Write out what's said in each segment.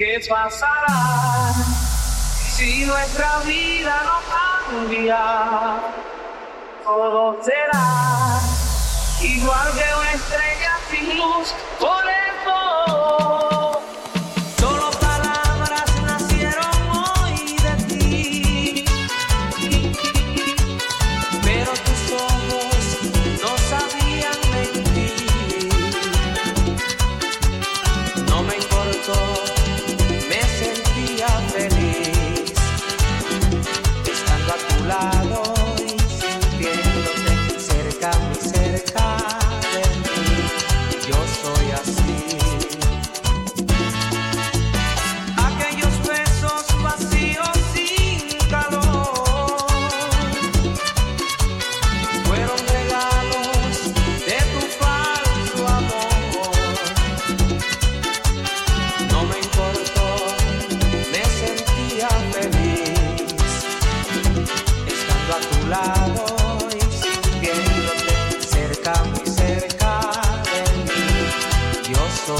¿Qué pasará si nuestra vida no cambia? Todo será igual que una estrella sin luz.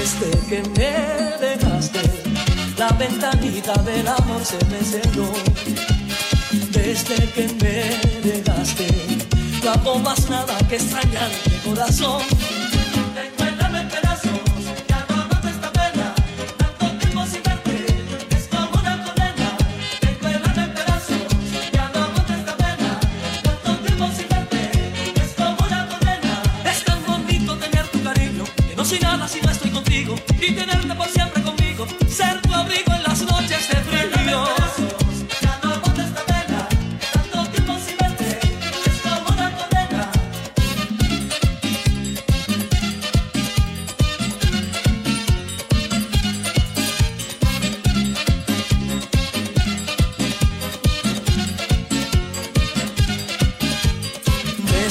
desde que me dejaste, la ventanita del amor se me cerró. Desde que me dejaste, no hago más nada que extrañar mi corazón.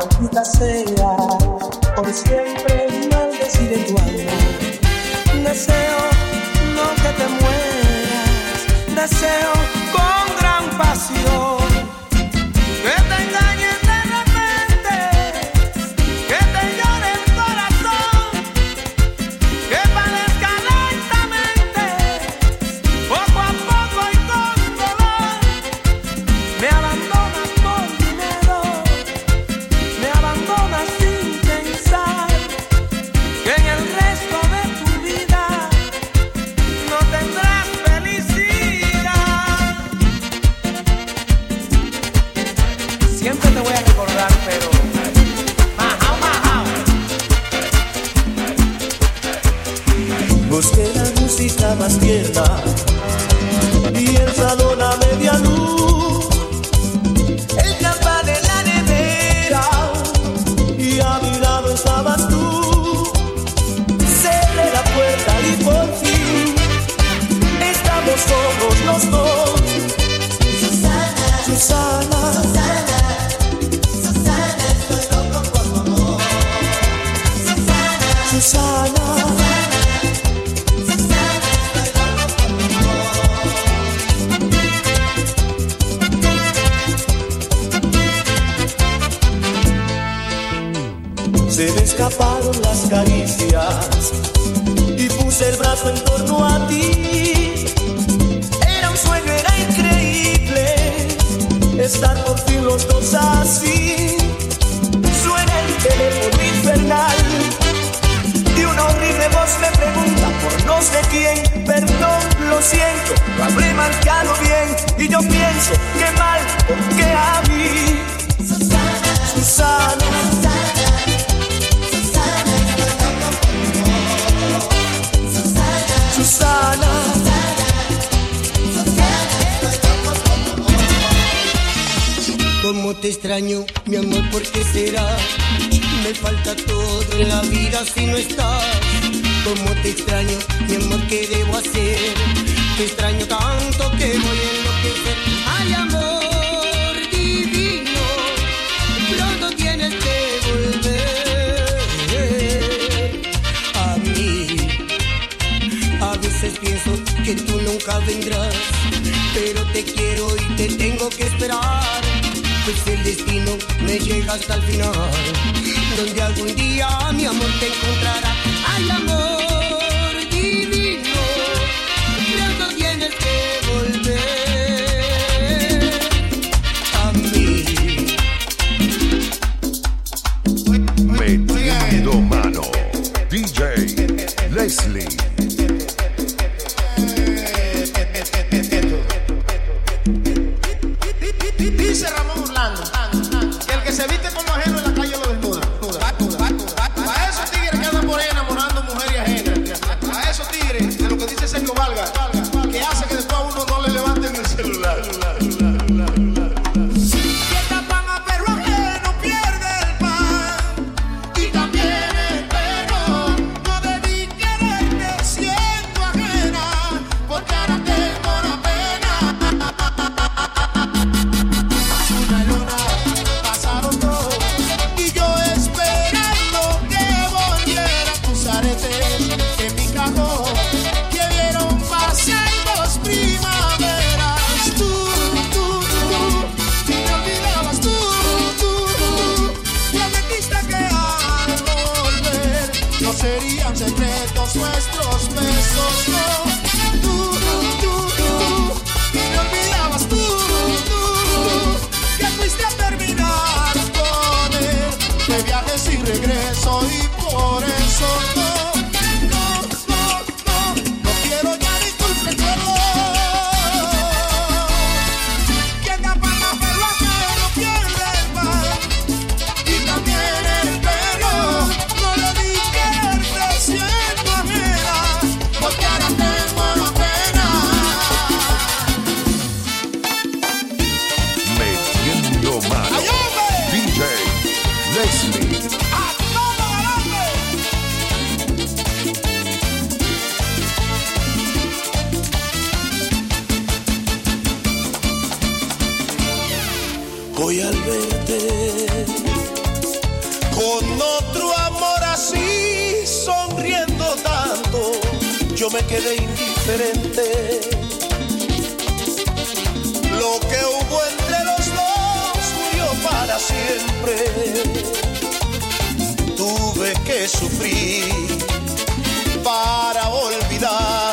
maldita sea, por siempre maldeciré tu alma. Deseo no que te mueras, deseo con gran pasión. más quieta y el salón a media luz. Escaparon las caricias y puse el brazo en torno a ti. Era un sueño, era increíble estar por fin los dos así. Suena el teléfono infernal y una horrible voz me pregunta por no sé quién. Perdón, lo siento, lo habré marcado bien y yo pienso que mal, porque a mí. Susana, Susana. Cómo te extraño, mi amor, ¿por qué será? Me falta todo en la vida si no estás. Cómo te extraño, mi amor, ¿qué debo hacer? Te extraño tanto que voy a enloquecer. Ay, amor divino, pronto tienes que volver a mí. A veces pienso que tú nunca vendrás, pero te quiero y te tengo que esperar. Pues el destino me llega hasta el final, donde algún día mi amor te encontrará. Ay, amor regreso y por eso yo me quedé indiferente. Lo que hubo entre los dos murió para siempre. Tuve que sufrir para olvidar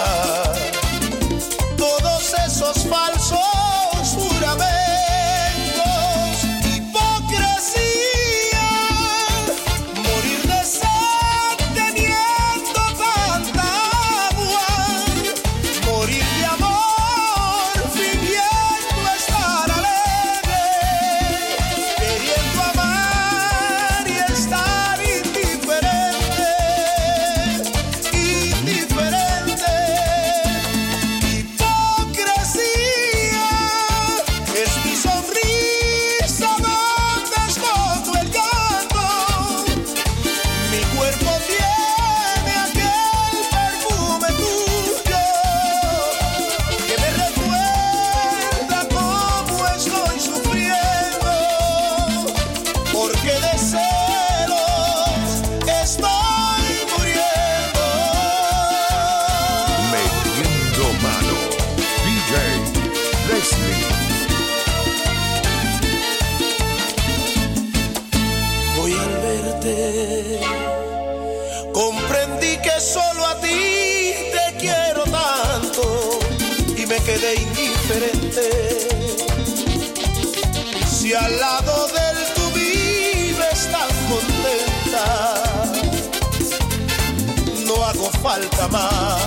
falta más.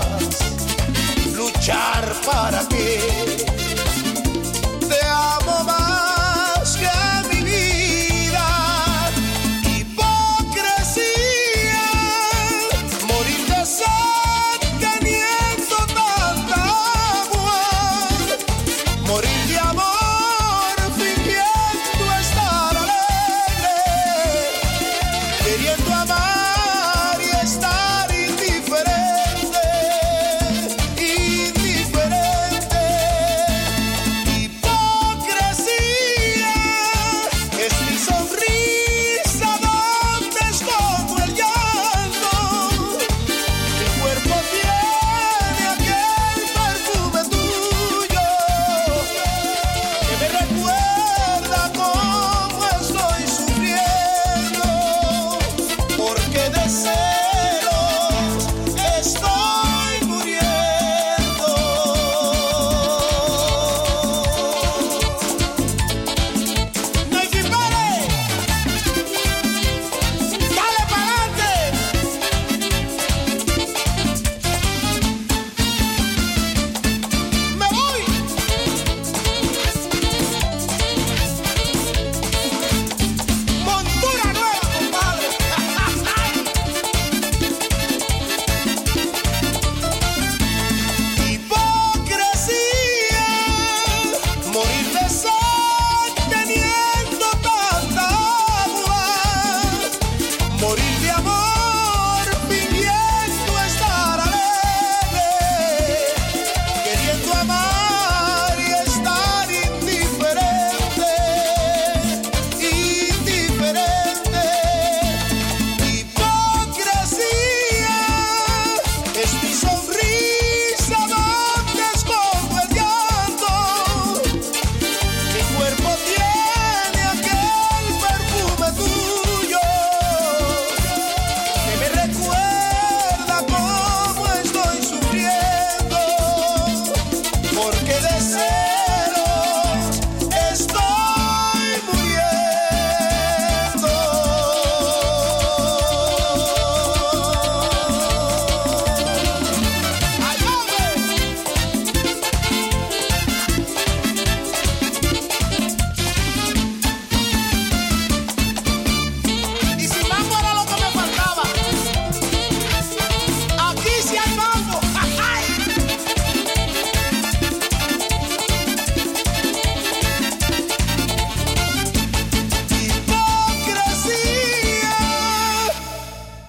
Luchar para que te amo más.